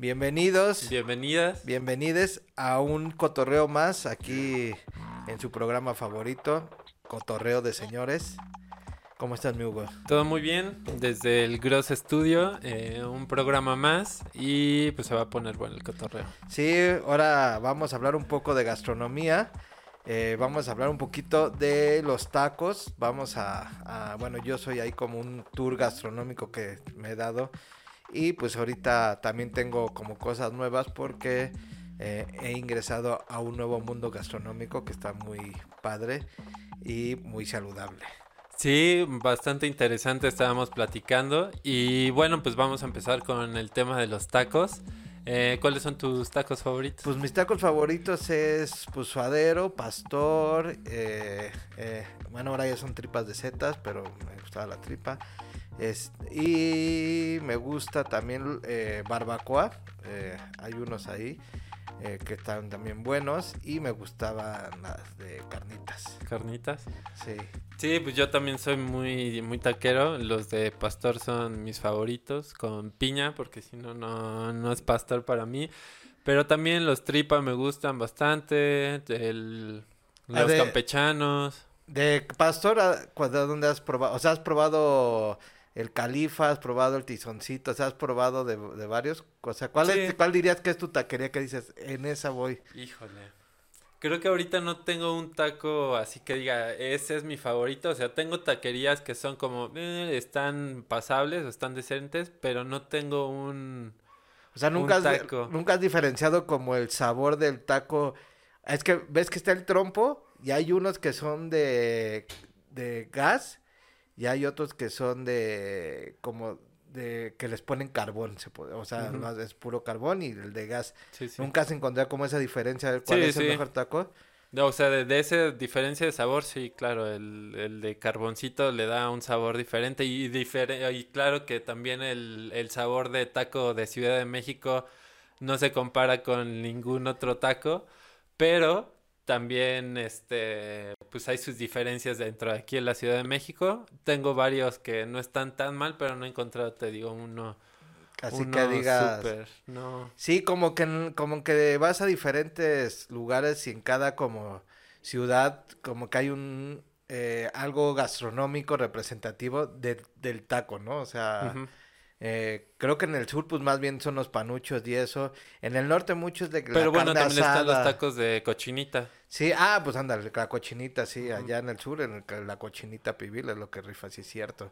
Bienvenidos. Bienvenidas. Bienvenides a un cotorreo más aquí en su programa favorito, Cotorreo de Señores. ¿Cómo estás, mi Hugo? Todo muy bien, desde el Gross Studio, eh, un programa más y pues se va a poner bueno el cotorreo. Sí, ahora vamos a hablar un poco de gastronomía. Eh, vamos a hablar un poquito de los tacos. Vamos a, a, bueno, yo soy ahí como un tour gastronómico que me he dado. Y pues ahorita también tengo como cosas nuevas porque eh, he ingresado a un nuevo mundo gastronómico que está muy padre y muy saludable. Sí, bastante interesante estábamos platicando y bueno, pues vamos a empezar con el tema de los tacos. Eh, ¿Cuáles son tus tacos favoritos? Pues mis tacos favoritos es pues suadero, pastor, eh, bueno ahora ya son tripas de setas, pero me gustaba la tripa. Es, y me gusta también eh, barbacoa, eh, hay unos ahí eh, que están también buenos y me gustaban las de carnitas. ¿Carnitas? Sí. Sí, pues yo también soy muy, muy taquero. Los de pastor son mis favoritos, con piña, porque si no, no es pastor para mí. Pero también los tripa me gustan bastante. El, los de, campechanos. De pastor, ¿a dónde has probado? O sea, has probado el califa, has probado el tizoncito, o sea, has probado de, de varios. O sea, ¿cuál, sí. es, ¿cuál dirías que es tu taquería que dices, en esa voy? Híjole. Creo que ahorita no tengo un taco así que diga, ese es mi favorito. O sea, tengo taquerías que son como, eh, están pasables o están decentes, pero no tengo un... O sea, nunca, has, nunca has diferenciado como el sabor del taco. Es que ves que está el trompo y hay unos que son de, de gas y hay otros que son de como de que les ponen carbón, se puede, o sea, uh -huh. es puro carbón y el de gas. Sí, sí. Nunca has encontrado como esa diferencia de cuál sí, es el mejor taco. No, o sea, de, de, esa diferencia de sabor, sí, claro, el, el, de carboncito le da un sabor diferente y, difer y claro que también el, el sabor de taco de Ciudad de México no se compara con ningún otro taco, pero también este pues hay sus diferencias dentro de aquí en la Ciudad de México. Tengo varios que no están tan mal, pero no he encontrado, te digo, uno Así uno que digas, super, no. sí, como que como que vas a diferentes lugares y en cada como ciudad como que hay un eh, algo gastronómico representativo de, del taco, ¿no? O sea, uh -huh. Eh, creo que en el sur, pues más bien son los panuchos y eso. En el norte, muchos de. Pero bueno, también asada. están los tacos de cochinita. Sí, ah, pues anda, la cochinita, sí, uh -huh. allá en el sur, en el, la cochinita pibil es lo que rifa, sí es cierto.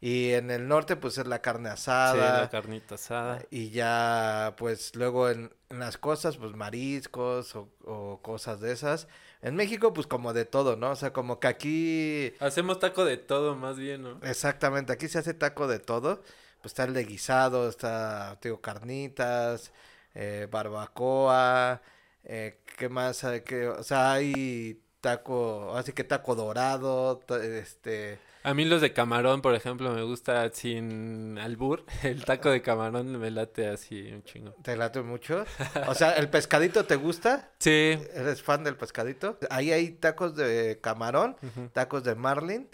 Y en el norte, pues es la carne asada. Sí, la carnita asada. Y ya, pues luego en, en las cosas, pues mariscos o, o, cosas de esas. En México, pues como de todo, ¿no? O sea, como que aquí. Hacemos taco de todo, más bien, ¿no? Exactamente, aquí se hace taco de todo pues está el de guisado, está, digo, carnitas, eh, barbacoa, eh, ¿qué más? Que, o sea, hay taco, así que taco dorado, este... A mí los de camarón, por ejemplo, me gusta sin albur. El taco de camarón me late así un chingo. ¿Te late mucho? O sea, ¿el pescadito te gusta? Sí. ¿Eres fan del pescadito? Ahí hay tacos de camarón, uh -huh. tacos de marlin.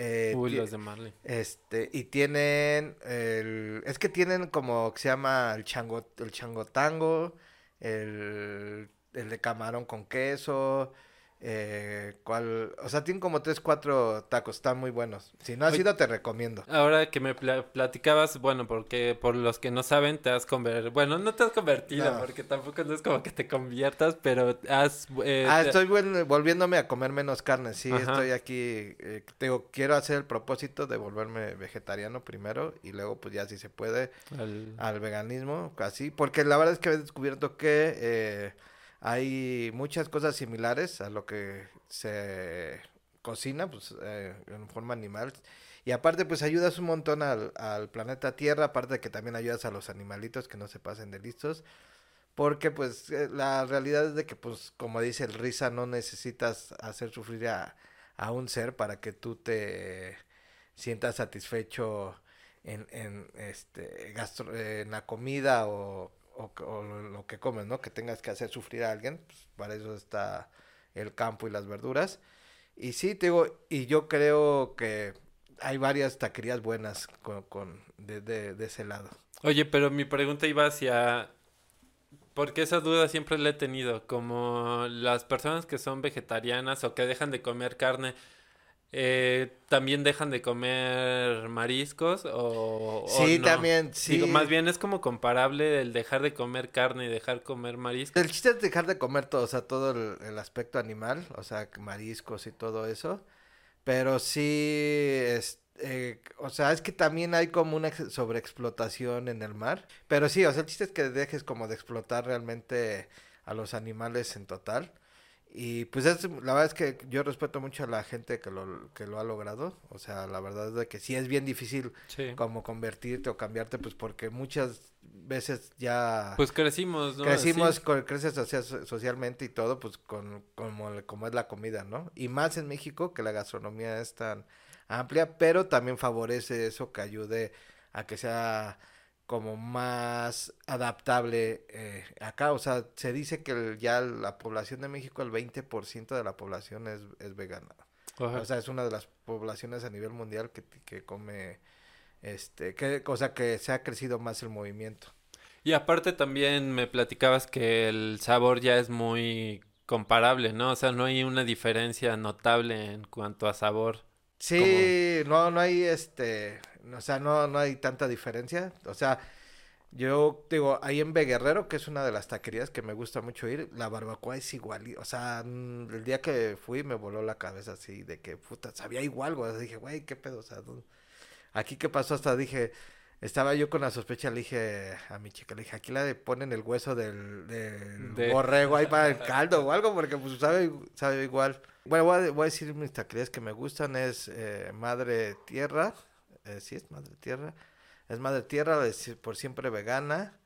Eh, Uy, los de Marley. Este, y tienen el, es que tienen como que se llama el chango, el changotango, el, el de camarón con queso, eh, cuál, o sea, tienen como tres, cuatro tacos, están muy buenos. Si no has Oye, ido, te recomiendo. Ahora que me pl platicabas, bueno, porque por los que no saben, te has convertido, bueno, no te has convertido, no. porque tampoco no es como que te conviertas, pero has... Eh, ah, estoy volviéndome a comer menos carne, sí, Ajá. estoy aquí, eh, digo, quiero hacer el propósito de volverme vegetariano primero, y luego, pues ya si se puede, al, al veganismo, así, porque la verdad es que he descubierto que... Eh, hay muchas cosas similares a lo que se cocina pues eh, en forma animal. Y aparte pues ayudas un montón al, al, planeta Tierra aparte de que también ayudas a los animalitos que no se pasen de listos. Porque pues eh, la realidad es de que pues como dice el risa no necesitas hacer sufrir a, a un ser para que tú te sientas satisfecho en, en este gastro, en la comida o o, o, lo que comes, ¿no? Que tengas que hacer sufrir a alguien, pues para eso está el campo y las verduras. Y sí, te digo, y yo creo que hay varias taquerías buenas con, con de, de, de, ese lado. Oye, pero mi pregunta iba hacia Porque esa duda siempre la he tenido, como las personas que son vegetarianas o que dejan de comer carne, eh, ¿también dejan de comer mariscos o, sí, también, sí. más bien es como comparable el dejar de comer carne y dejar comer mariscos. El chiste es dejar de comer todo, o sea, todo el, aspecto animal, o sea, mariscos y todo eso, pero sí, es, eh, o sea, es que también hay como una sobreexplotación en el mar. Pero sí, o sea, el chiste es que dejes como de explotar realmente a los animales en total. Y pues es, la verdad es que yo respeto mucho a la gente que lo, que lo ha logrado. O sea, la verdad es de que sí es bien difícil como convertirte o cambiarte, pues porque muchas veces ya... Pues crecimos, ¿no? Crecimos, creces socialmente y todo, pues con como, como es la comida, ¿no? Y más en México, que la gastronomía es tan amplia, pero también favorece eso que ayude a que sea como más adaptable eh, acá. O sea, se dice que ya la población de México, el 20% de la población es, es vegana. O sea, es una de las poblaciones a nivel mundial que, que come, este, que, o sea, que se ha crecido más el movimiento. Y aparte también me platicabas que el sabor ya es muy comparable, ¿no? O sea, no hay una diferencia notable en cuanto a sabor. Sí, no, no hay este, o sea, no, no hay tanta diferencia. O sea, yo digo, ahí en Beguerrero, que es una de las taquerías que me gusta mucho ir, la barbacoa es igual. O sea, mm, el día que fui me voló la cabeza así de que, puta, sabía igual, güey. Dije, güey, qué pedo, o sea, aquí qué pasó, hasta dije, estaba yo con la sospecha, le dije a mi chica, le dije, aquí le ponen el hueso del, del borrego ahí para el caldo o algo, porque pues sabe, sabe igual. Bueno, voy a, voy a decir mis taquerías que me gustan, es eh, Madre Tierra, eh, sí es Madre Tierra, es Madre Tierra, es por siempre vegana,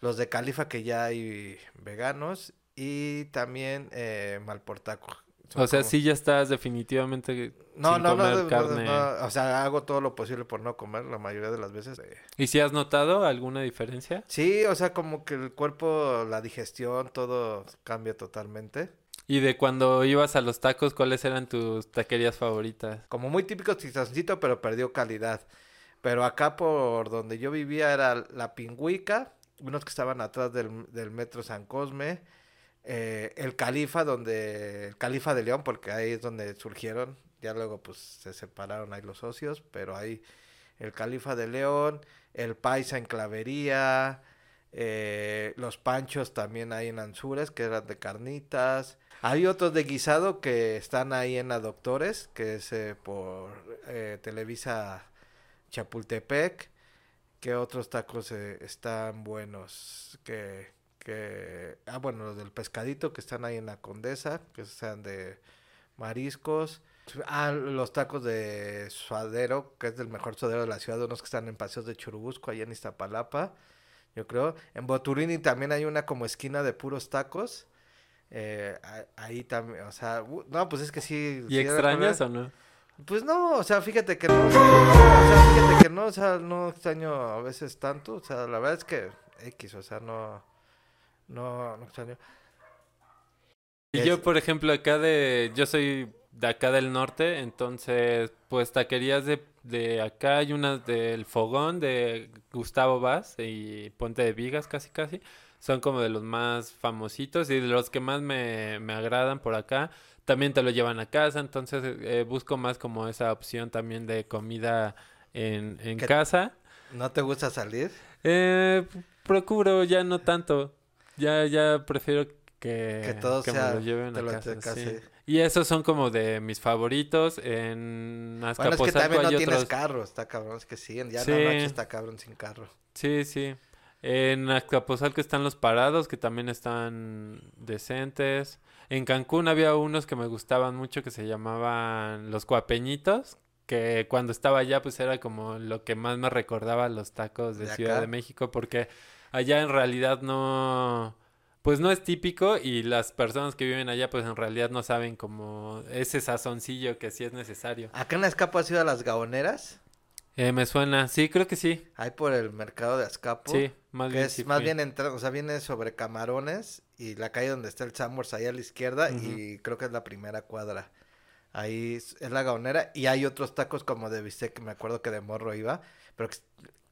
los de Califa que ya hay veganos, y también eh, Malportaco o sea, sí ya estás definitivamente no, sin no, comer no, carne. No, o sea, hago todo lo posible por no comer la mayoría de las veces. ¿Y si has notado alguna diferencia? Sí, o sea, como que el cuerpo, la digestión, todo cambia totalmente. ¿Y de cuando ibas a los tacos, cuáles eran tus taquerías favoritas? Como muy típico tizoncito, pero perdió calidad. Pero acá por donde yo vivía era la Pingüica, unos que estaban atrás del, metro San Cosme eh, el Califa, donde el Califa de León, porque ahí es donde surgieron, ya luego pues se separaron ahí los socios, pero ahí el Califa de León, el Paisa en Clavería, eh, los Panchos también ahí en Anzures, que eran de carnitas. Hay otros de guisado que están ahí en Adoctores, que es eh, por Televisa Chapultepec. que otros tacos están buenos? Que que, ah, bueno, los del pescadito que están ahí en la Condesa, que sean de mariscos. Ah, los tacos de suadero, que es el mejor suadero de la ciudad, unos que están en Paseos de Churubusco, allá en Iztapalapa, yo creo. En Boturini también hay una como esquina de puros tacos. Eh, ahí también, o sea, no, pues es que sí. ¿Y extrañas o no? Pues no, o sea, fíjate que no, o sea, fíjate que no, o sea, no extraño a veces tanto, o sea, la verdad es que X, o sea, no no, no extraño. Y yo, por ejemplo, acá de... Yo soy de acá del norte, entonces, pues taquerías de, de acá hay unas del Fogón de Gustavo Vaz y Ponte de Vigas casi casi. Son como de los más famositos y de los que más me, me agradan por acá. También te lo llevan a casa, entonces eh, busco más como esa opción también de comida en, en casa. ¿No te gusta salir? Eh, procuro ya no tanto. Ya, ya prefiero que, que todo me lo lleven a casa. Y esos son como de mis favoritos. En Azcapotzalco bueno, es que también no tienes carro, está cabrón. Es que sí, ya en la noche está cabrón sin carro. Sí, sí. En Azcapotzalco están los parados, que también están decentes. En Cancún había unos que me gustaban mucho que se llamaban los cuapeñitos, que cuando estaba allá pues era como lo que más me recordaba los tacos de, Ciudad de México, porque allá en realidad no, pues no es típico y las personas que viven allá pues en realidad no saben como ese sazoncillo que sí es necesario. ¿Acá en Azcapo has ido a las gaoneras? Eh, me suena, sí, creo que sí. Hay por el mercado de Azcapo. Sí, más bien. Es más bien entrando, o sea, viene sobre Camarones y la calle donde está el Sambors ahí a la izquierda y creo que es la primera cuadra. Ahí es, la gaonera y hay otros tacos como de bistec que me acuerdo que de morro iba, pero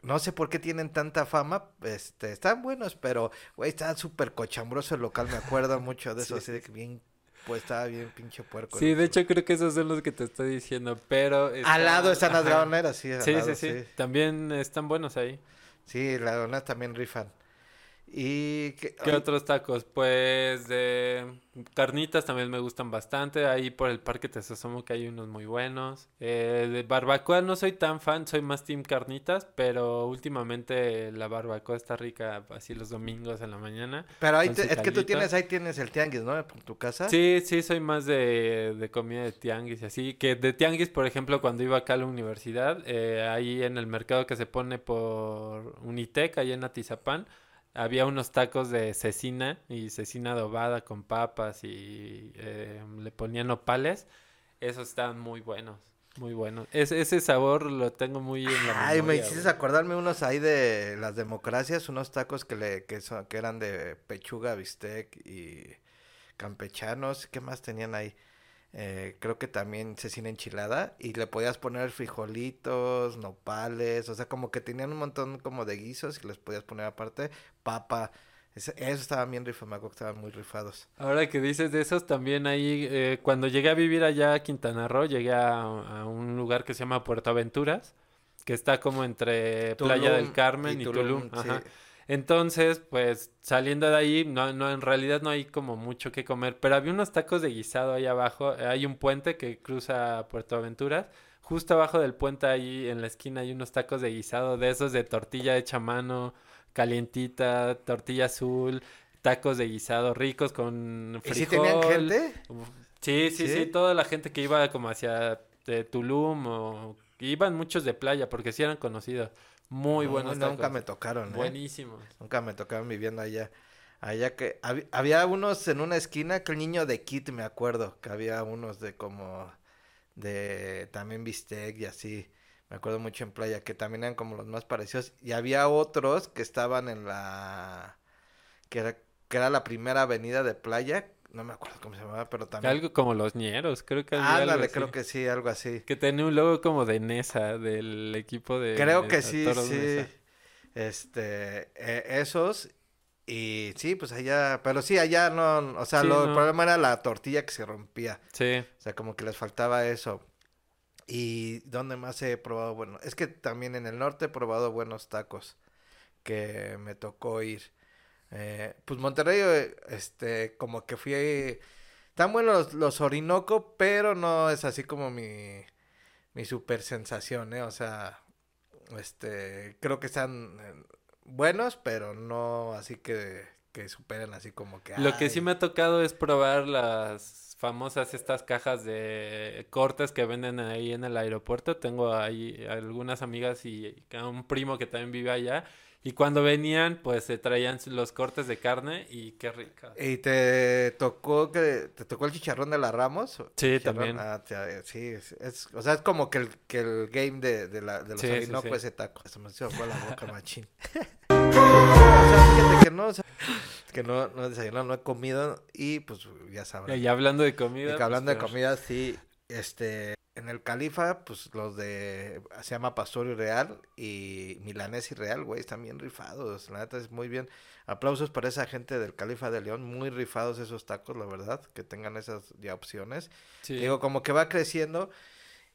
no sé por qué tienen tanta fama, este, están buenos, pero, güey, está súper cochambroso el local, me acuerdo mucho de eso, así de que bien, pues estaba bien pinche puerco. Sí, de hecho creo que esos son los que te estoy diciendo, pero... Al lado están las dragoneras, sí. Sí, sí, sí, también están buenos ahí. Sí, las dragoneras también rifan. ¿Y qué, otros tacos? Pues de carnitas también me gustan bastante. Ahí por el parque te asumo que hay unos muy buenos. Eh, de barbacoa no soy tan fan, soy más team carnitas, pero últimamente la barbacoa está rica así los domingos en la mañana. Pero ahí es que tú tienes, ahí tienes el tianguis, ¿no? En tu casa. Sí, sí, soy más de, de comida de tianguis y así. Que de tianguis, por ejemplo, cuando iba acá a la universidad, eh, ahí en el mercado que se pone por Unitec, ahí en Atizapán había unos tacos de cecina y cecina adobada con papas y eh, le ponían nopales. Esos estaban muy buenos, muy buenos. ese sabor lo tengo muy en la Ay, me hiciste acordarme unos ahí de las democracias, unos tacos que le que, son, que eran de pechuga, bistec y campechanos. ¿Qué más tenían ahí? Eh, creo que también cecina enchilada y le podías poner frijolitos, nopales, o sea, como que tenían un montón como de guisos y les podías poner aparte papa. Eso, estaba bien rifado, me acuerdo que estaban muy rifados. Ahora que dices de esos, también ahí, eh, cuando llegué a vivir allá a Quintana Roo, llegué a, un lugar que se llama Puerto Aventuras, que está como entre Playa del Carmen y, Tulum. Ajá. Entonces, pues saliendo de ahí, no, no, en realidad no hay como mucho que comer, pero había unos tacos de guisado ahí abajo. Hay un puente que cruza Puerto Aventuras. Justo abajo del puente, ahí en la esquina, hay unos tacos de guisado de esos de tortilla hecha a mano, calientita, tortilla azul, tacos de guisado ricos con frijol. ¿Y si tenían gente? Sí, sí, sí, toda la gente que iba como hacia eh, Tulum o iban muchos de playa porque sí eran conocidos. Muy buenos Nunca me tocaron, ¿eh? Buenísimos. Nunca me tocaron viviendo allá. Allá que había unos en una esquina que el niño de Kit me acuerdo, que había unos de como de también bistec y así. Me acuerdo mucho en playa que también eran como los más parecidos y había otros que estaban en la que era que era la primera avenida de playa no me acuerdo cómo se llamaba, pero también. Algo como los ñeros, creo que. Ándale, creo que sí, algo así. Que tenía un logo como de Nesa, del equipo de. Creo que sí, sí. Este, eh, esos. Y sí, pues allá, pero sí, allá no, o sea, lo, el problema era la tortilla que se rompía. Sí. O sea, como que les faltaba eso. Y dónde más he probado, bueno, es que también en el norte he probado buenos tacos que me tocó ir. Eh, pues Monterrey, este, como que fui ahí. Están buenos los, Orinoco, pero no es así como mi, mi super sensación, ¿eh? O sea, este, creo que están eh, buenos, pero no así que, que superen así como que... Lo que sí me ha tocado es probar las famosas estas cajas de cortes que venden ahí en el aeropuerto. Tengo ahí algunas amigas y un primo que también vive allá y cuando venían, pues se traían los cortes de carne y qué rica. ¿Y te tocó que te tocó el chicharrón de la Ramos? Sí, también. Ah, sí, es, o sea, es como que el, que el game de, de, la, de los sí, ese taco. Eso me hizo fue la boca machín. que no, o sea, que no, no he desayunado, no he comido y pues ya sabrás. Y hablando de comida. Y que hablando de pues, comida, sí, este, en el Califa, pues los de, se llama Pastor y Real y Milanés y Real, güey, están bien rifados, la neta es muy bien. Aplausos para esa gente del Califa de León, muy rifados esos tacos, la verdad, que tengan esas ya opciones. Digo, como que va creciendo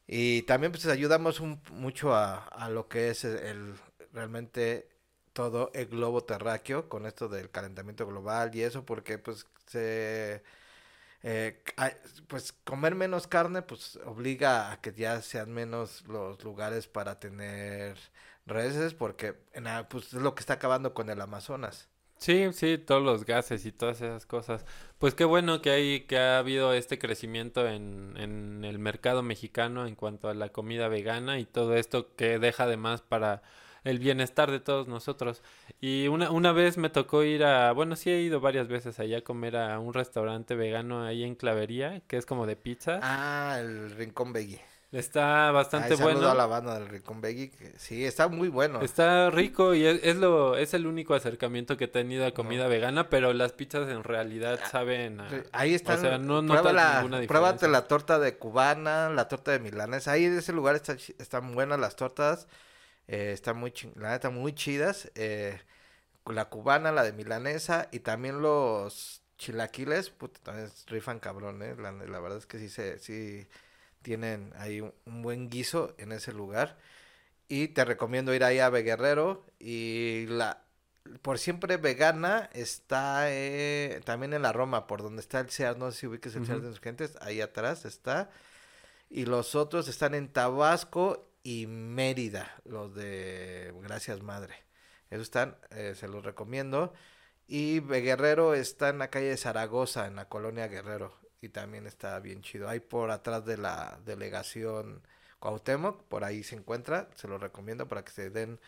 y también pues ayudamos un, mucho a, a lo que es el, realmente todo el globo terráqueo con esto del calentamiento global y eso porque pues se eh, pues comer menos carne pues obliga a que ya sean menos los lugares para tener reses porque en, pues es lo que está acabando con el Amazonas. Sí, sí, todos los gases y todas esas cosas. Pues qué bueno que hay que ha habido este crecimiento en, en el mercado mexicano en cuanto a la comida vegana y todo esto que deja además para el bienestar de todos nosotros. Y una, una vez me tocó ir a, bueno, sí he ido varias veces allá a comer a un restaurante vegano ahí en Clavería, que es como de pizza. Ah, el Rincón Veggie. Está bastante bueno. a la banda del Rincón Veggie. sí, está muy bueno. Está rico y es, lo es el único acercamiento que he tenido a comida vegana, pero las pizzas en realidad ah, saben Ahí están. O sea, no notas ninguna diferencia. Pruébate la torta de cubana, la torta de milanes. Ahí en ese lugar está, están buenas las tortas. Eh, están muy, la neta, muy chidas. Eh, la cubana, la de milanesa y también los chilaquiles, puta, también rifan cabrón, ¿eh? La, verdad es que sí, se, sí tienen ahí un, buen guiso en ese lugar. Y te recomiendo ir ahí a Guerrero y la por siempre vegana está eh, también en la Roma, por donde está el Sears, no sé si ubiques el Sears de Insurgentes, ahí atrás está. Y los otros están en Tabasco y Mérida, los de Gracias Madre. Esos están, eh, se los recomiendo. Y Guerrero está en la calle de Zaragoza, en la colonia Guerrero. Y también está bien chido. Ahí por atrás de la delegación Cuauhtémoc, por ahí se encuentra. Se los recomiendo para que se den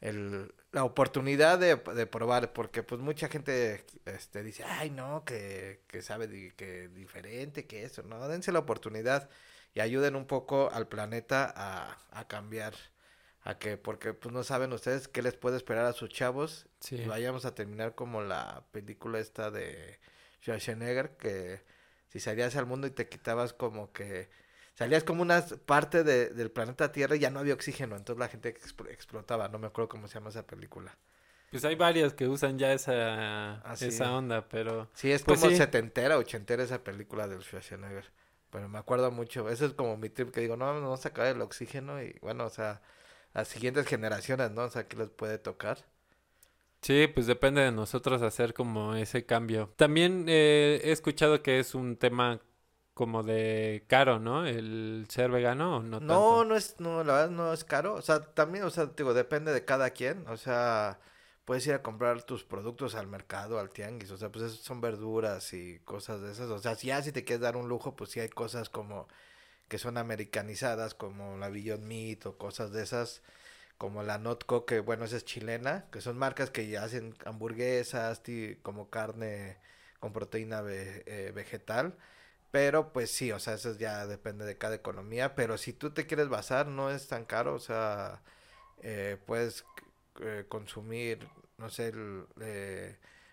el, la oportunidad de, de, probar. Porque pues mucha gente este, dice, ay no, que, que sabe que diferente, que eso. No, dense la oportunidad y ayuden un poco al planeta a, a cambiar a que porque pues no saben ustedes qué les puede esperar a sus chavos. Y vayamos a terminar como la película esta de Schwarzenegger que si salías al mundo y te quitabas como que salías como una parte de, del planeta Tierra y ya no había oxígeno entonces la gente explotaba no me acuerdo cómo se llama esa película. Pues hay varios que usan ya esa, ah, esa onda, pero... Sí, es pues como setentera, ochentera esa película del Schwarzenegger. Pero me acuerdo mucho. Eso es como mi trip que digo, no, no sacar el oxígeno y bueno, o sea, las siguientes generaciones, ¿no? O sea, que les puede tocar. Sí, pues depende de nosotros hacer como ese cambio. También eh, he escuchado que es un tema como de caro, ¿no? El ser vegano o no. No, no es, no, la verdad no es caro. O sea, también, o sea, digo, depende de cada quien. O sea, puedes ir a comprar tus productos al mercado, al tianguis. O sea, pues son verduras y cosas de esas. O sea, si ya si te quieres dar un lujo, pues sí hay cosas como que son americanizadas como la Beyond Meat o cosas de esas como la Notco que bueno esa es chilena que son marcas que ya hacen hamburguesas como carne con proteína eh, vegetal pero pues sí o sea eso ya depende de cada economía pero si tú te quieres basar no es tan caro o sea eh, puedes eh, consumir no sé el,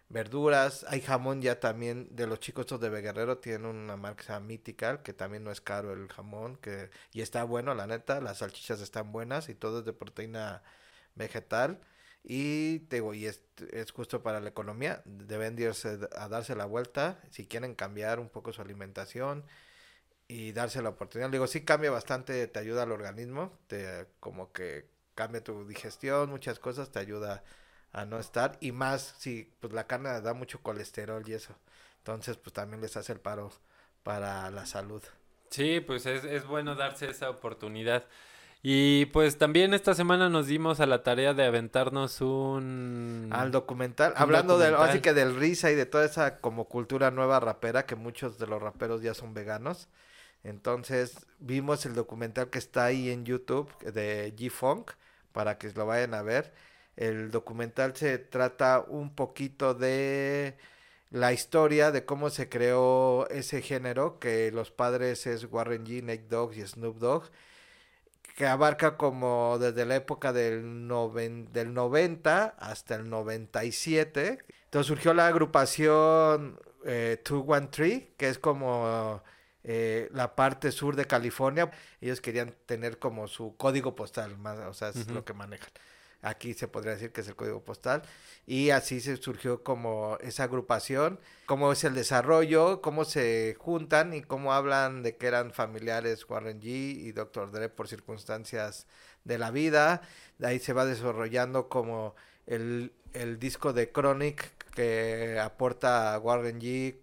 verduras, hay jamón ya también de los chicos estos de Beguerrero, tienen una marca Mythical, que también no es caro el jamón, que y está bueno, la neta, las salchichas están buenas y todo es de proteína vegetal. Y digo, y es, es justo para la economía, deben irse a darse la vuelta si quieren cambiar un poco su alimentación y darse la oportunidad. Digo, sí cambia bastante, te ayuda al organismo, te como que cambia tu digestión, muchas cosas, te ayuda a no estar y más si pues la carne da mucho colesterol y eso. Entonces pues también les hace el paro para la salud. Sí, pues es, es bueno darse esa oportunidad. Y pues también esta semana nos dimos a la tarea de aventarnos un... Al documental, hablando del, así que del risa y de toda esa como cultura nueva rapera, que muchos de los raperos ya son veganos. Entonces vimos el documental que está ahí en YouTube de G-Funk, para que lo vayan a ver. El documental se trata un poquito de la historia de cómo se creó ese género, que los padres es Warren G, Nate Dogg y Snoop Dogg, que abarca como desde la época del, del 90 hasta el 97. Entonces surgió la agrupación eh, 213, que es como eh, la parte sur de California. Ellos querían tener como su código postal, más, o sea, es lo que manejan aquí se podría decir que es el código postal, y así se surgió como esa agrupación, cómo es el desarrollo, cómo se juntan y cómo hablan de que eran familiares Warren G y Dr. Dre por circunstancias de la vida, de ahí se va desarrollando como el, el disco de Chronic que aporta Warren G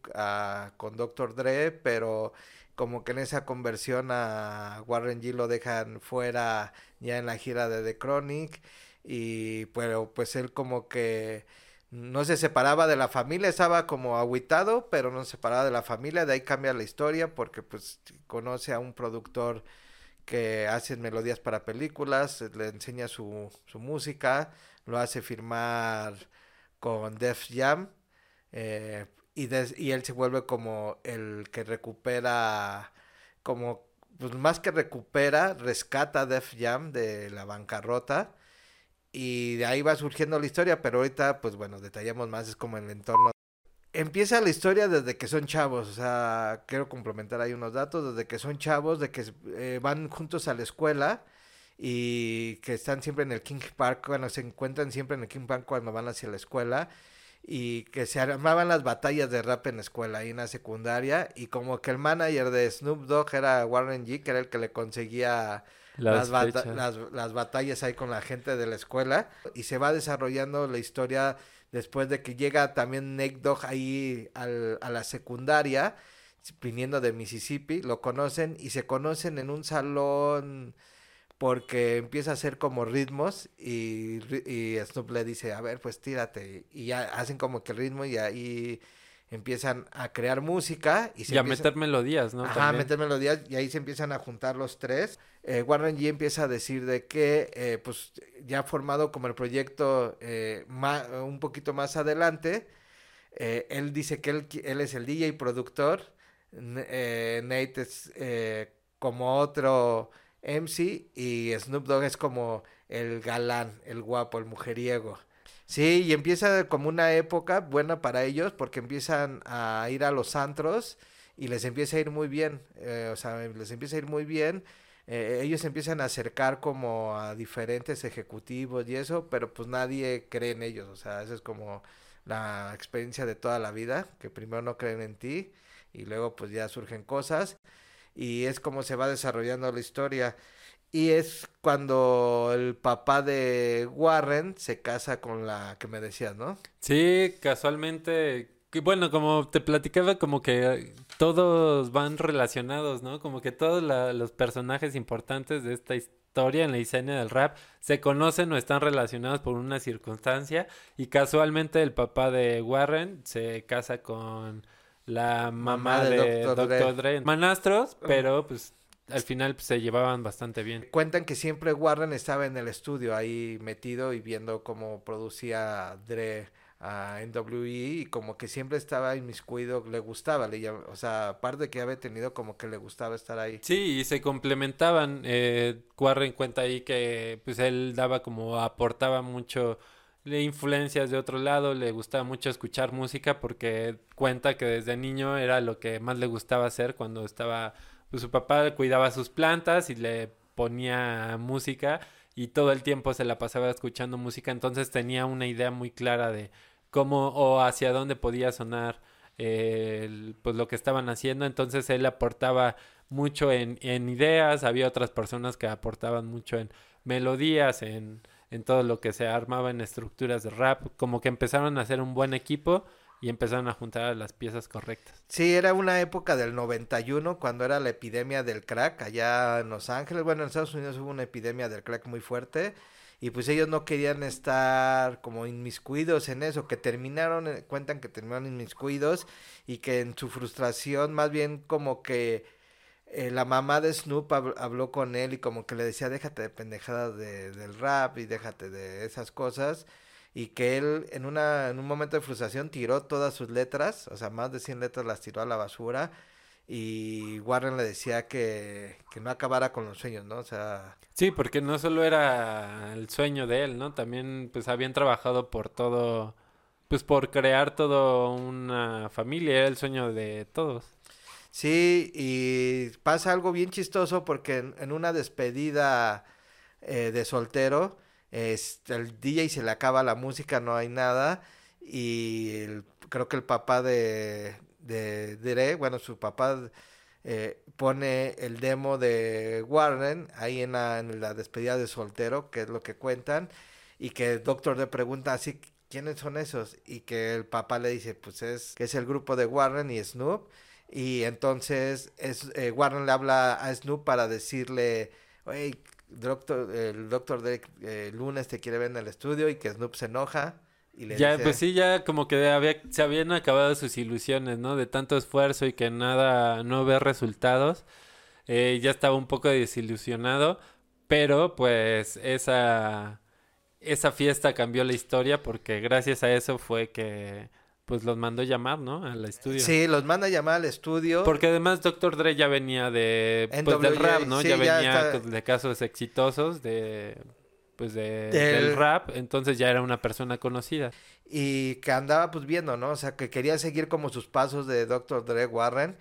con Dr. Dre, pero como que en esa conversión a Warren G lo dejan fuera ya en la gira de The Chronic y pero pues él como que no se separaba de la familia, estaba como aguitado, pero no se separaba de la familia, de ahí cambia la historia porque pues conoce a un productor que hace melodías para películas, le enseña su, su música, lo hace firmar con Def Jam eh, y, él se vuelve como el que recupera, como pues más que recupera, rescata a Def Jam de la bancarrota y de ahí va surgiendo la historia, pero ahorita, pues bueno, detallamos más, es como el entorno. Empieza la historia desde que son chavos, o sea, quiero complementar ahí unos datos, desde que son chavos, de que eh, van juntos a la escuela y que están siempre en el King Park, bueno, se encuentran siempre en el King Park cuando van hacia la escuela y que se armaban las batallas de rap en la escuela, ahí en la secundaria, y como que el manager de Snoop Dogg era Warren G, que era el que le conseguía las, las, batallas ahí con la gente de la escuela, y se va desarrollando la historia después de que llega también Nate Dogg ahí al, a la secundaria, viniendo de Mississippi, lo conocen y se conocen en un salón porque empieza a hacer como ritmos y, y Snoop le dice, a ver, pues tírate. Y ya hacen como que el ritmo y ahí empiezan a crear música y, se y a meter melodías, ¿no? Ajá, a meter melodías y ahí se empiezan a juntar los tres. Eh, Warren G empieza a decir de que, eh, pues, ya formado como el proyecto eh, un poquito más adelante, eh, él dice que él, él es el DJ y productor, Nate es como otro MC y Snoop Dogg es como el galán, el guapo, el mujeriego. Sí, y empieza como una época buena para ellos porque empiezan a ir a los antros y les empieza a ir muy bien, eh, o sea, les empieza a ir muy bien. Eh, ellos empiezan a acercar como a diferentes ejecutivos y eso, pero pues nadie cree en ellos, o sea, esa es como la experiencia de toda la vida, que primero no creen en ti y luego pues ya surgen cosas y es como se va desarrollando la historia. Y es cuando el papá de Warren se casa con la que me decías, ¿no? Sí, casualmente. Bueno, como te platicaba, como que todos van relacionados, ¿no? Como que todos los personajes importantes de esta historia en la escena del rap se conocen o están relacionados por una circunstancia. Y casualmente el papá de Warren se casa con la mamá, de, Dr. Dre. Manastros, pero pues al final pues, se llevaban bastante bien. Cuentan que siempre Warren estaba en el estudio ahí metido y viendo cómo producía Dre a NWE y como que siempre estaba inmiscuido, le gustaba, le, o sea, aparte de que había tenido como que le gustaba estar ahí. Sí, y se complementaban, eh, Warren cuenta ahí que pues él daba como, aportaba mucho le influencias de otro lado, le gustaba mucho escuchar música porque cuenta que desde niño era lo que más le gustaba hacer cuando estaba, pues su papá cuidaba sus plantas y le ponía música y todo el tiempo se la pasaba escuchando música, entonces tenía una idea muy clara de cómo o hacia dónde podía sonar eh, pues lo que estaban haciendo, entonces él aportaba mucho en, en ideas, había otras personas que aportaban mucho en melodías, en en todo lo que se armaba en estructuras de rap, como que empezaron a hacer un buen equipo y empezaron a juntar las piezas correctas. Sí, era una época del 91 cuando era la epidemia del crack allá en Los Ángeles, bueno, en Estados Unidos hubo una epidemia del crack muy fuerte y pues ellos no querían estar como inmiscuidos en eso, que terminaron, eh, cuentan que terminaron inmiscuidos y que en su frustración más bien como que eh, la mamá de Snoop habló con él y como que le decía, déjate de pendejadas de, del rap y déjate de esas cosas. Y que él en, una, en un momento de frustración tiró todas sus letras, o sea, más de 100 letras las tiró a la basura. Y Warren le decía que, que no acabara con los sueños, ¿no? O sea... Sí, porque no solo era el sueño de él, ¿no? También pues habían trabajado por todo, pues por crear toda una familia, era el sueño de todos. Sí, y pasa algo bien chistoso porque en, una despedida eh, de soltero, este, el DJ se le acaba la música, no hay nada, y creo que el papá de, de Dre, bueno, su papá eh, pone el demo de Warren ahí en la, en la despedida de soltero, que es lo que cuentan, y que el doctor le pregunta así, ¿quiénes son esos? Y que el papá le dice, pues es que es el grupo de Warren y Snoop y entonces es, eh, Warren le habla a Snoop para decirle, doctor, el doctor de eh, lunes te quiere ver en el estudio y que Snoop se enoja. Y le ya, pues sí, ya como que había, se habían acabado sus ilusiones, ¿no? De tanto esfuerzo y que nada, no ve resultados. Eh, ya estaba un poco desilusionado, pero pues esa, esa fiesta cambió la historia porque gracias a eso fue que pues los mandó llamar, ¿no? Al estudio. Sí, los manda a llamar al estudio. Porque además Dr. Dre ya venía de pues, del rap, ¿no? ya venía de casos exitosos de pues de, del... rap, entonces ya era una persona conocida. Y que andaba pues viendo, ¿no? O sea, que quería seguir como sus pasos de Dr. Dre Warren.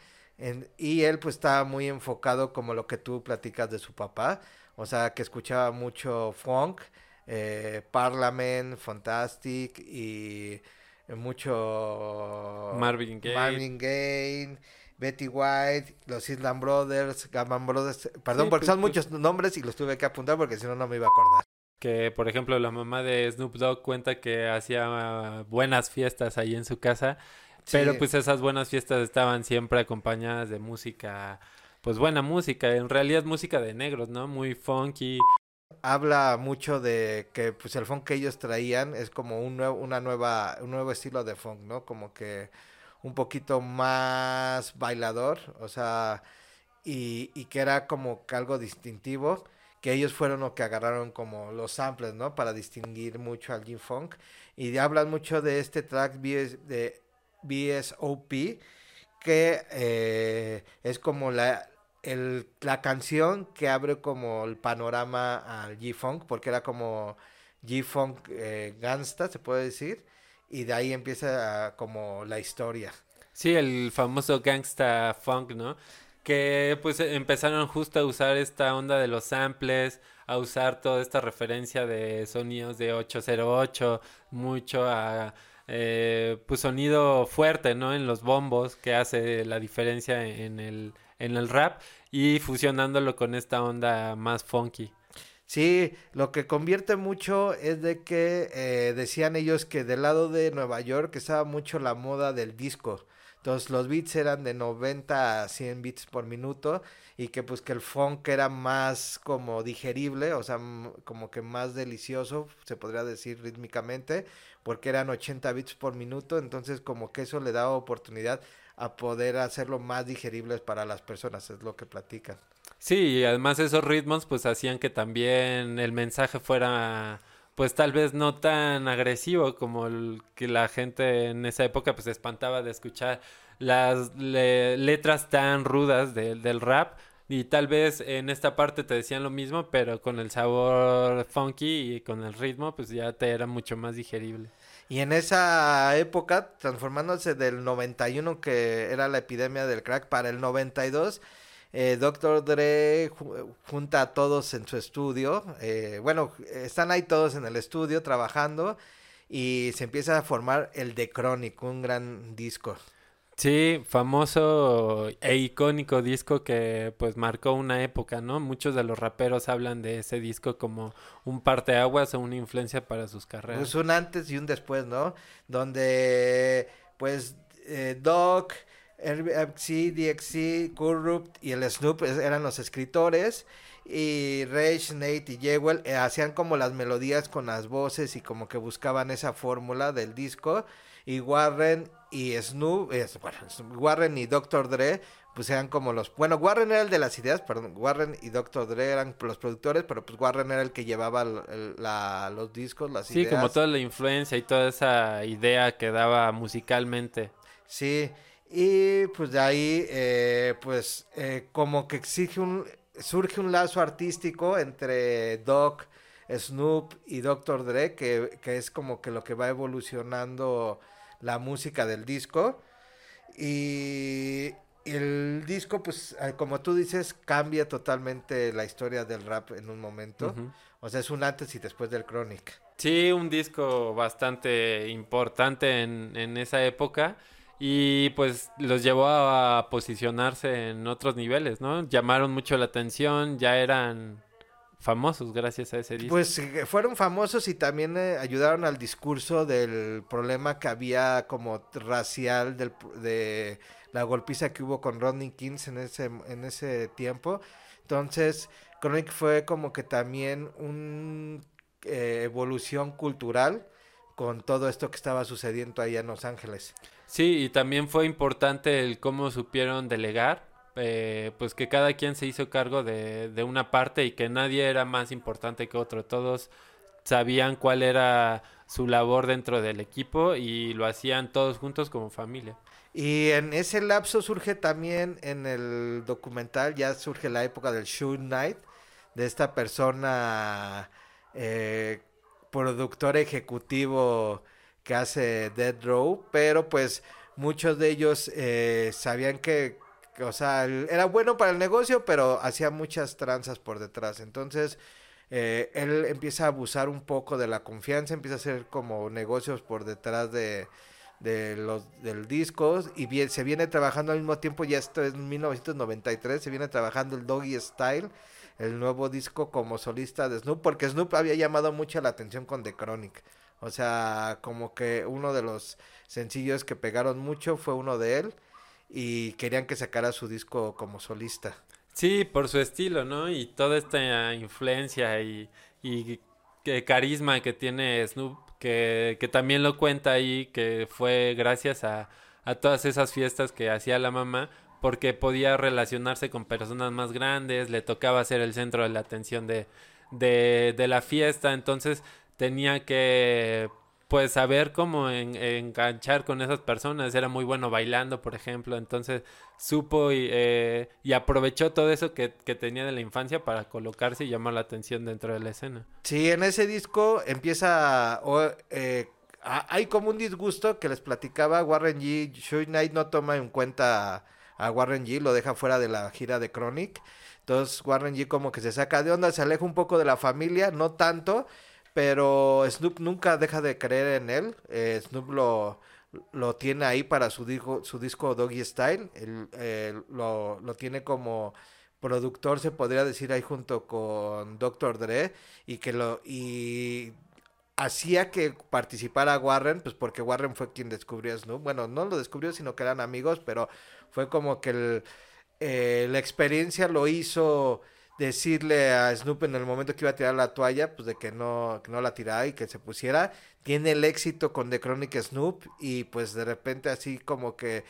y él pues estaba muy enfocado como lo que tú platicas de su papá. o sea, que escuchaba mucho funk, eh, Parliament, Fantastic y mucho Marvin Gaye. Marvin Gaye Betty White, los Island Brothers, Gaman Brothers, perdón, porque son muchos nombres y los tuve que apuntar porque si no, no me iba a acordar. Que, por ejemplo, la mamá de Snoop Dogg cuenta que hacía buenas fiestas ahí en su casa, pero pues esas buenas fiestas estaban siempre acompañadas de música, pues buena música, en realidad música de negros, ¿no? Muy funky. Habla mucho de que pues el funk que ellos traían es como un nuevo, una nueva, un nuevo estilo de funk, ¿no? Como que un poquito más bailador, o sea, y, que era como algo distintivo, que ellos fueron lo que agarraron como los samples, ¿no? Para distinguir mucho al G-Funk. Y hablan mucho de este track de BSOP, que eh, es como la, el, la canción que abre como el panorama al G-Funk, porque era como G-Funk eh, Gangsta, se puede decir y de ahí empieza como la historia. Sí, el famoso gangsta funk, ¿no? Que pues empezaron justo a usar esta onda de los samples, a usar toda esta referencia de sonidos de 808, mucho a eh, pues sonido fuerte, ¿no? En los bombos, que hace la diferencia en el, en el rap y fusionándolo con esta onda más funky. Sí, lo que convierte mucho es de que eh, decían ellos que del lado de Nueva York estaba mucho la moda del disco. Entonces los beats eran de 90 a 100 beats por minuto y que pues que el funk era más como digerible, o sea, como que más delicioso, se podría decir rítmicamente, porque eran 80 beats por minuto, entonces como que eso le daba oportunidad a poder hacerlo más digeribles para las personas, es lo que platican. Sí, y además esos ritmos pues hacían que también el mensaje fuera pues tal vez no tan agresivo como el que la gente en esa época pues espantaba de escuchar las letras tan rudas del rap y tal vez en esta parte te decían lo mismo pero con el sabor funky y con el ritmo pues ya te era mucho más digerible. Y en esa época, transformándose del 91 que era la epidemia del crack para el 92, eh, Dr. Dre junta a todos en su estudio. Eh, bueno, están ahí todos en el estudio trabajando y se empieza a formar el The Chronic, un gran disco. Sí, famoso e icónico disco que pues marcó una época, ¿no? Muchos de los raperos hablan de ese disco como un parteaguas o una influencia para sus carreras. Pues un antes y un después, ¿no? Donde pues eh, Doc RBC, DXC, Corrupt y el Snoop eran los escritores. Y Rage, Nate y Jewel eh, hacían como las melodías con las voces y como que buscaban esa fórmula del disco. Y Warren y Snoop, bueno, Warren y Dr. Dre, pues eran como los... Bueno, Warren era el de las ideas, perdón, Warren y Dr. Dre eran los productores, pero pues Warren era el que llevaba los discos, las ideas. Sí, como toda la influencia y toda esa idea que daba musicalmente. Sí, y pues de ahí, eh, pues eh, como que exige un, surge un lazo artístico entre Doc, Snoop y Dr. Dre, que, que, es como que lo que va evolucionando la música del disco. Y el disco, pues eh, como tú dices, cambia totalmente la historia del rap en un momento. O sea, es un antes y después del Chronic. Sí, un disco bastante importante en, en esa época y pues los llevó a posicionarse en otros niveles, ¿no? Llamaron mucho la atención, ya eran famosos gracias a ese disco. Pues eh, fueron famosos y también eh, ayudaron al discurso del problema que había como racial del, de la golpiza que hubo con Rodney Kings en ese, en ese tiempo. Entonces, Chronic fue como que también una eh, evolución cultural con todo esto que estaba sucediendo ahí en Los Ángeles. Sí, y también fue importante el cómo supieron delegar, eh, pues que cada quien se hizo cargo de, de una parte y que nadie era más importante que otro, todos sabían cuál era su labor dentro del equipo y lo hacían todos juntos como familia. Y en ese lapso surge también en el documental, ya surge la época del Shoot Night, de esta persona, eh, productor ejecutivo que hace Dead Row, pero pues muchos de ellos eh, sabían que o sea, era bueno para el negocio, pero hacía muchas tranzas por detrás. Entonces, eh, él empieza a abusar un poco de la confianza, empieza a hacer como negocios por detrás de, de los del disco y bien, se viene trabajando al mismo tiempo, ya esto es 1993, se viene trabajando el Doggy Style, el nuevo disco como solista de Snoop, porque Snoop había llamado mucho la atención con The Chronic. O sea, como que uno de los sencillos que pegaron mucho fue uno de él y querían que sacara su disco como solista. Sí, por su estilo, ¿no? Y toda esta influencia y, y carisma que tiene Snoop, que, que, también lo cuenta ahí, que fue gracias a, a todas esas fiestas que hacía la mamá, porque podía relacionarse con personas más grandes, le tocaba ser el centro de la atención de, de, de la fiesta, entonces tenía que pues saber cómo enganchar con esas personas. Era muy bueno bailando, por ejemplo. Entonces supo y, eh, y aprovechó todo eso que, tenía de la infancia para colocarse y llamar la atención dentro de la escena. Sí, en ese disco empieza... eh, hay como un disgusto que les platicaba Warren G. Show Knight no toma en cuenta a Warren G, lo deja fuera de la gira de Chronic. Entonces Warren G como que se saca de onda, se aleja un poco de la familia, no tanto, pero Snoop nunca deja de creer en él. Eh, Snoop lo, lo tiene ahí para su disco, su disco Doggy Style. Él, lo, lo, tiene como productor, se podría decir ahí junto con Dr. Dre. Y que lo. Y hacía que participara Warren, pues porque Warren fue quien descubrió a Snoop. Bueno, no lo descubrió, sino que eran amigos, pero fue como que el, eh, la experiencia lo hizo decirle a Snoop en el momento que iba a tirar la toalla, pues de que no, que no la tirara y que se pusiera. Tiene el éxito con The Chronic Snoop y pues de repente así como que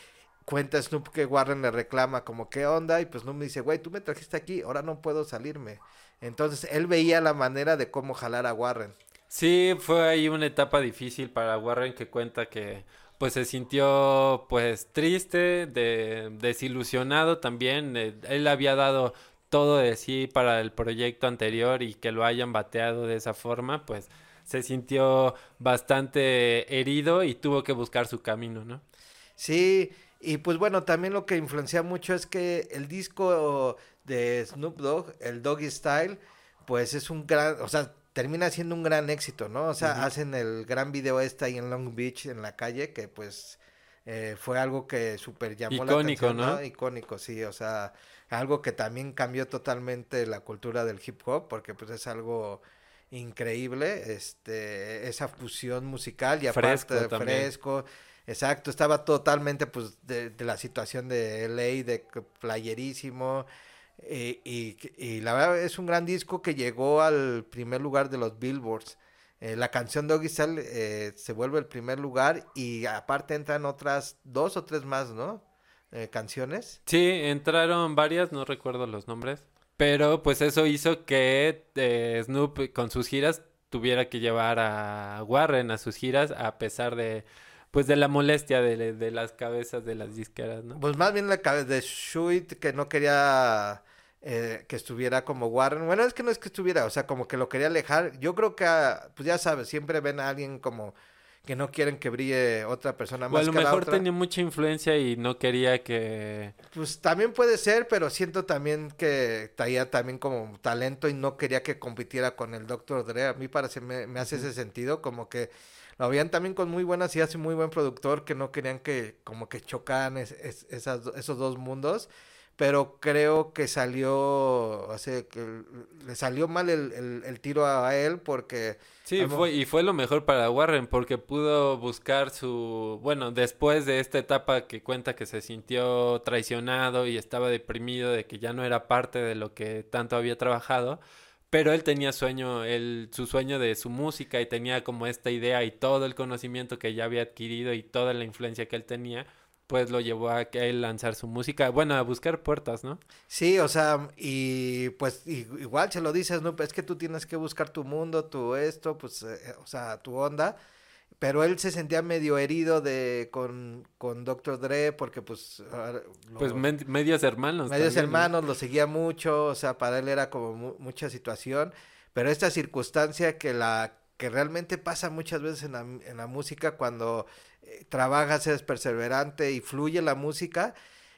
cuenta Snoop que Warren le reclama como qué onda y pues Snoop me dice, güey, tú me trajiste aquí, ahora no puedo salirme. Entonces él veía la manera de cómo jalar a Warren. Sí, fue ahí una etapa difícil para Warren que cuenta que pues se sintió pues triste, de, desilusionado también. Eh, él había dado todo de sí para el proyecto anterior y que lo hayan bateado de esa forma, pues se sintió bastante herido y tuvo que buscar su camino, ¿no? Sí, y pues bueno, también lo que influencia mucho es que el disco de Snoop Dogg, el Doggy Style, pues es un gran, o sea, termina siendo un gran éxito, ¿no? O sea, hacen el gran video este ahí en Long Beach, en la calle, que pues eh, fue algo que súper llamó la atención, ¿no? Icónico, sí, o sea, algo que también cambió totalmente la cultura del hip hop, porque pues es algo increíble, este, esa fusión musical y aparte fresco, fresco exacto, estaba totalmente pues de, la situación de LA, de playerísimo, y, y, la verdad es un gran disco que llegó al primer lugar de los Billboards. Eh, la canción de Style eh, se vuelve el primer lugar y aparte entran otras dos o tres más, ¿no? Eh, canciones. Sí, entraron varias, no recuerdo los nombres. Pero pues eso hizo que eh, Snoop con sus giras tuviera que llevar a Warren a sus giras a pesar de pues de la molestia de, de las cabezas de las disqueras, ¿no? Pues más bien la cabeza de Shuit que no quería eh, que estuviera como Warren. Bueno, es que no es que estuviera, o sea, como que lo quería alejar. Yo creo que, ah, pues ya sabes, siempre ven a alguien como que no quieren que brille otra persona más. O a lo mejor tenía mucha influencia y no quería que... Pues también puede ser, pero siento también que traía también como talento y no quería que compitiera con el Dr. Dre. A mí parece, me, me hace ese sentido, como que lo habían también con muy buenas ideas y muy buen productor que no querían que como que chocaran esas, esos dos mundos pero creo que salió, o sea, que le salió mal el, el, tiro a él porque... Sí, fue, y fue lo mejor para Warren porque pudo buscar su, bueno, después de esta etapa que cuenta que se sintió traicionado y estaba deprimido de que ya no era parte de lo que tanto había trabajado, pero él tenía sueño, él, su sueño de su música y tenía como esta idea y todo el conocimiento que ya había adquirido y toda la influencia que él tenía pues lo llevó a él lanzar su música, bueno, a buscar puertas, ¿no? Sí, o sea, y pues igual se lo dices, ¿no? Es que tú tienes que buscar tu mundo, tu esto, pues, eh, o sea, tu onda. Pero él se sentía medio herido de con, con Dr. Dre porque pues... pues medios hermanos. Medios hermanos, lo seguía mucho, o sea, para él era como mucha situación. Pero esta circunstancia que la que realmente pasa muchas veces en la, en la música cuando eh, trabajas, eres perseverante y fluye la música,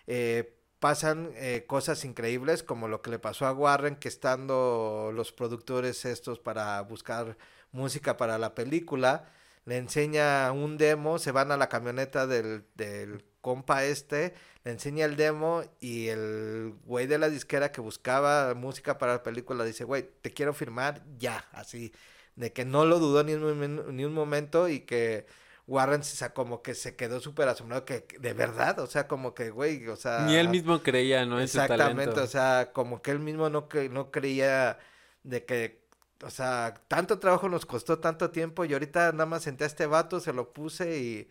eh, pasan eh, cosas increíbles como lo que le pasó a Warren que estando los productores estos para buscar música para la película, le enseña un demo, se van a la camioneta del, del compa este, le enseña el demo y el güey de la disquera que buscaba música para la película dice, güey, te quiero firmar ya, así, de que no lo dudó ni un, ni un momento y que Warren se como que se quedó súper asombrado que de verdad, o sea, como que, güey, o sea... Ni él mismo creía, ¿no? exactamente, o sea, como que él mismo no, no creía de que o sea, tanto trabajo nos costó tanto tiempo y ahorita nada más senté a este vato, se lo puse y,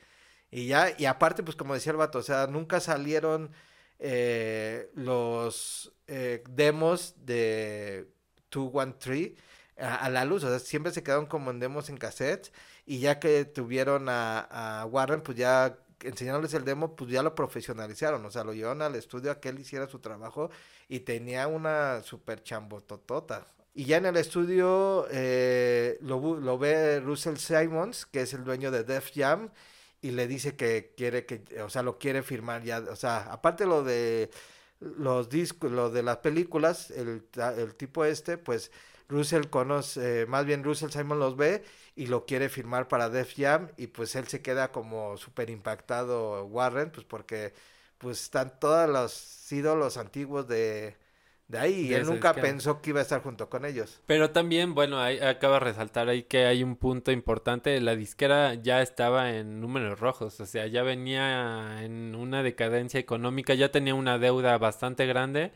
y ya, y aparte, pues como decía el vato, o sea, nunca salieron eh, los eh, demos de 213 a, la luz, o sea, siempre se quedaron como en demos en cassette y ya que tuvieron a, a Warren, pues ya enseñándoles el demo, pues ya lo profesionalizaron, o sea, lo llevaron al estudio a que él hiciera su trabajo y tenía una super chambototota. Y ya en el estudio eh, lo, lo, ve Russell Simons, que es el dueño de Def Jam, y le dice que quiere que, o sea, lo quiere firmar ya, o sea, aparte lo de los discos, lo de las películas, el, el tipo este, pues Russell conoce, eh, más bien Russell Simon los ve y lo quiere firmar para Def Jam y pues él se queda como súper impactado Warren, pues porque pues están todos los ídolos antiguos de, de ahí y él nunca pensó que iba a estar junto con ellos. Pero también, bueno, ahí acaba de resaltar ahí que hay un punto importante, la disquera ya estaba en números rojos, o sea, ya venía en una decadencia económica, ya tenía una deuda bastante grande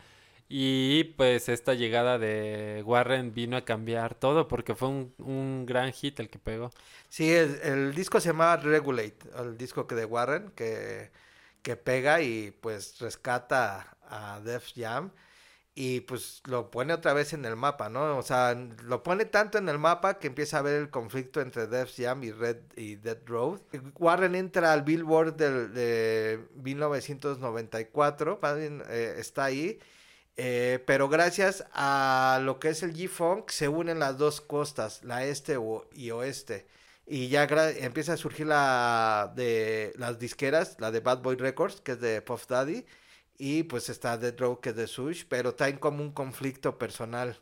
y pues esta llegada de Warren vino a cambiar todo porque fue un, un gran hit el que pegó. Sí, el, el, disco se llamaba Regulate, el disco que de Warren que, que pega y pues rescata a Def Jam y pues lo pone otra vez en el mapa, ¿no? O sea, lo pone tanto en el mapa que empieza a ver el conflicto entre Def Jam y Red y Dead Road. Warren entra al Billboard del, de 1994, eh, está ahí. Eh, pero gracias a lo que es el G-Funk se unen las dos costas, la este y oeste. Y ya empieza a surgir la de las disqueras, la de Bad Boy Records, que es de Puff Daddy y pues está Dead Row que es de Sush, pero traen como un conflicto personal.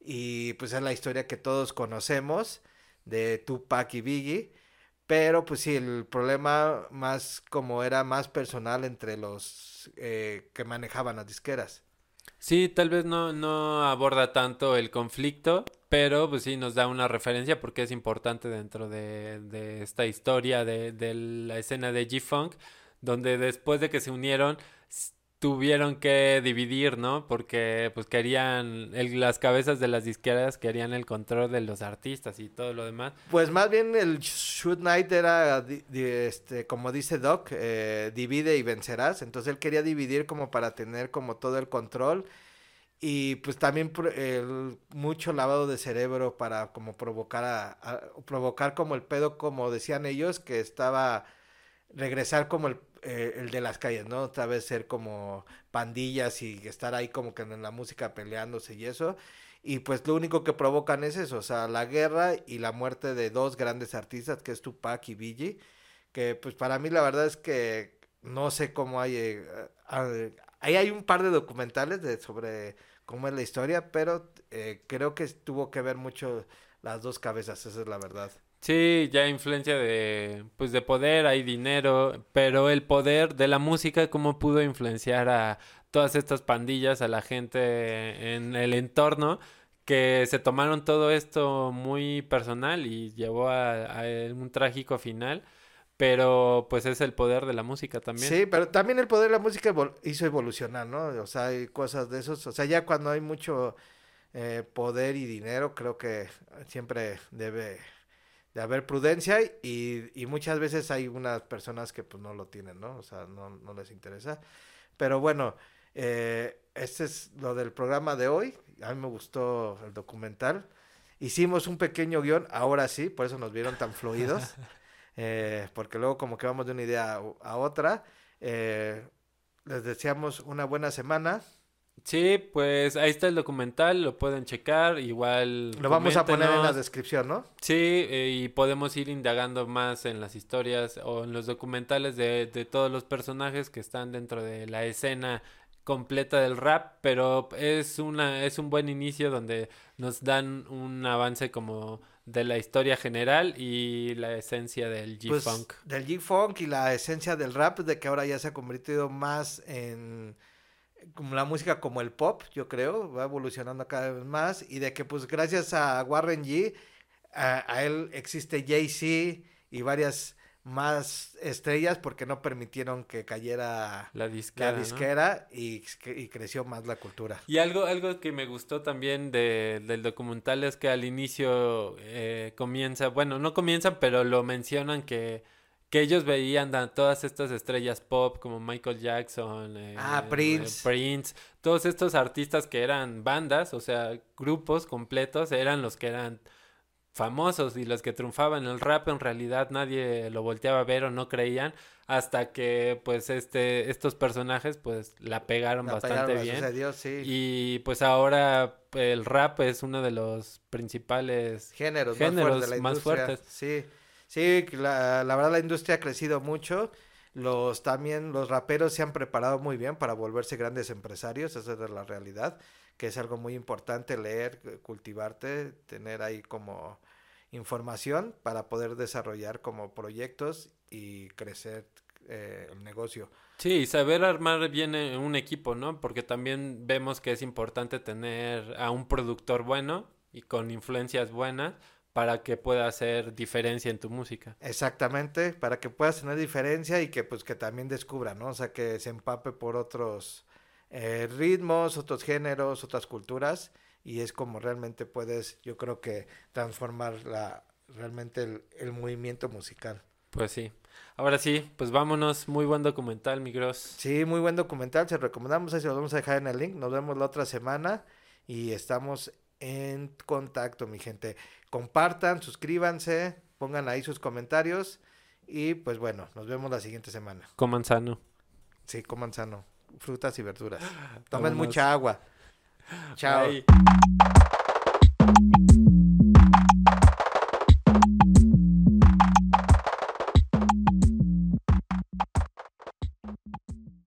Y pues es la historia que todos conocemos de Tupac y Biggie. Pero pues sí, el problema más como era más personal entre los eh, que manejaban las disqueras. Sí, tal vez no, no aborda tanto el conflicto, pero pues sí nos da una referencia porque es importante dentro de, de esta historia de, de la escena de G-Funk, donde después de que se unieron tuvieron que dividir, ¿no? Porque pues querían, las cabezas de las disqueras querían el control de los artistas y todo lo demás. Pues más bien el Shoot Night era, este, como dice Doc, eh, divide y vencerás. Entonces él quería dividir como para tener como todo el control y pues también el, mucho lavado de cerebro para como provocar a, provocar como el pedo, como decían ellos, que estaba regresar como el eh, el de las calles, ¿no? Otra vez ser como pandillas y estar ahí como que en la música peleándose y eso. Y pues lo único que provocan es eso, o sea, la guerra y la muerte de dos grandes artistas, que es Tupac y Biggie, que pues para mí la verdad es que no sé cómo hay... Eh, ahí hay un par de documentales de, sobre cómo es la historia, pero eh, creo que tuvo que ver mucho las dos cabezas, esa es la verdad. Sí, ya influencia de, pues de poder, hay dinero, pero el poder de la música, ¿cómo pudo influenciar a todas estas pandillas, a la gente en el entorno, que se tomaron todo esto muy personal y llevó a, un trágico final? Pero pues es el poder de la música también. Sí, pero también el poder de la música hizo evolucionar, ¿no? O sea, hay cosas de esos, o sea, ya cuando hay mucho eh, poder y dinero, creo que siempre debe de haber prudencia y, y, muchas veces hay unas personas que pues no lo tienen, ¿no? O sea, no, no les interesa. Pero bueno, eh, este es lo del programa de hoy. A mí me gustó el documental. Hicimos un pequeño guion, ahora sí, por eso nos vieron tan fluidos, eh, porque luego como que vamos de una idea a, otra. Eh, les deseamos una buena semana. Sí, pues ahí está el documental, lo pueden checar, igual... Lo vamos a poner en la descripción, ¿no? Sí, eh, y podemos ir indagando más en las historias o en los documentales de, de todos los personajes que están dentro de la escena completa del rap, pero es una es un buen inicio donde nos dan un avance como de la historia general y la esencia del G-Funk. Pues, del G-Funk y la esencia del rap, de que ahora ya se ha convertido más en como la música como el pop, yo creo, va evolucionando cada vez más y de que pues gracias a Warren G, a, él existe Jay-Z y varias más estrellas porque no permitieron que cayera la disquera, y, creció más la cultura. Y algo, algo que me gustó también del documental es que al inicio eh, comienza, bueno, no comienzan, pero lo mencionan que que ellos veían a todas estas estrellas pop como Michael Jackson, eh, ah, Prince. Prince, todos estos artistas que eran bandas, o sea, grupos completos, eran los que eran famosos y los que triunfaban. El rap en realidad nadie lo volteaba a ver o no creían hasta que pues este estos personajes pues la pegaron bastante bien. Y pues ahora el rap es uno de los principales géneros, más, fuertes. Sí. Sí, la, la verdad la industria ha crecido mucho. Los también los raperos se han preparado muy bien para volverse grandes empresarios, esa es la realidad, que es algo muy importante leer, cultivarte, tener ahí como información para poder desarrollar como proyectos y crecer eh, el negocio. Sí, saber armar bien eh, un equipo, ¿no? Porque también vemos que es importante tener a un productor bueno y con influencias buenas para que pueda hacer diferencia en tu música. Exactamente, para que puedas tener diferencia y que pues que también descubra, ¿no? O sea, que se empape por otros eh, ritmos, otros géneros, otras culturas y es como realmente puedes, yo creo que transformar la realmente el, el movimiento musical. Pues sí. Ahora sí, pues vámonos. Muy buen documental, mi Gross. Sí, muy buen documental. Se recomendamos. Ahí se lo vamos a dejar en el link. Nos vemos la otra semana. Y estamos en contacto, mi gente. Compartan, suscríbanse, pongan ahí sus comentarios y pues bueno, nos vemos la siguiente semana. Coman sano. Sí, coman sano. Frutas y verduras. Tomen mucha agua. Chao.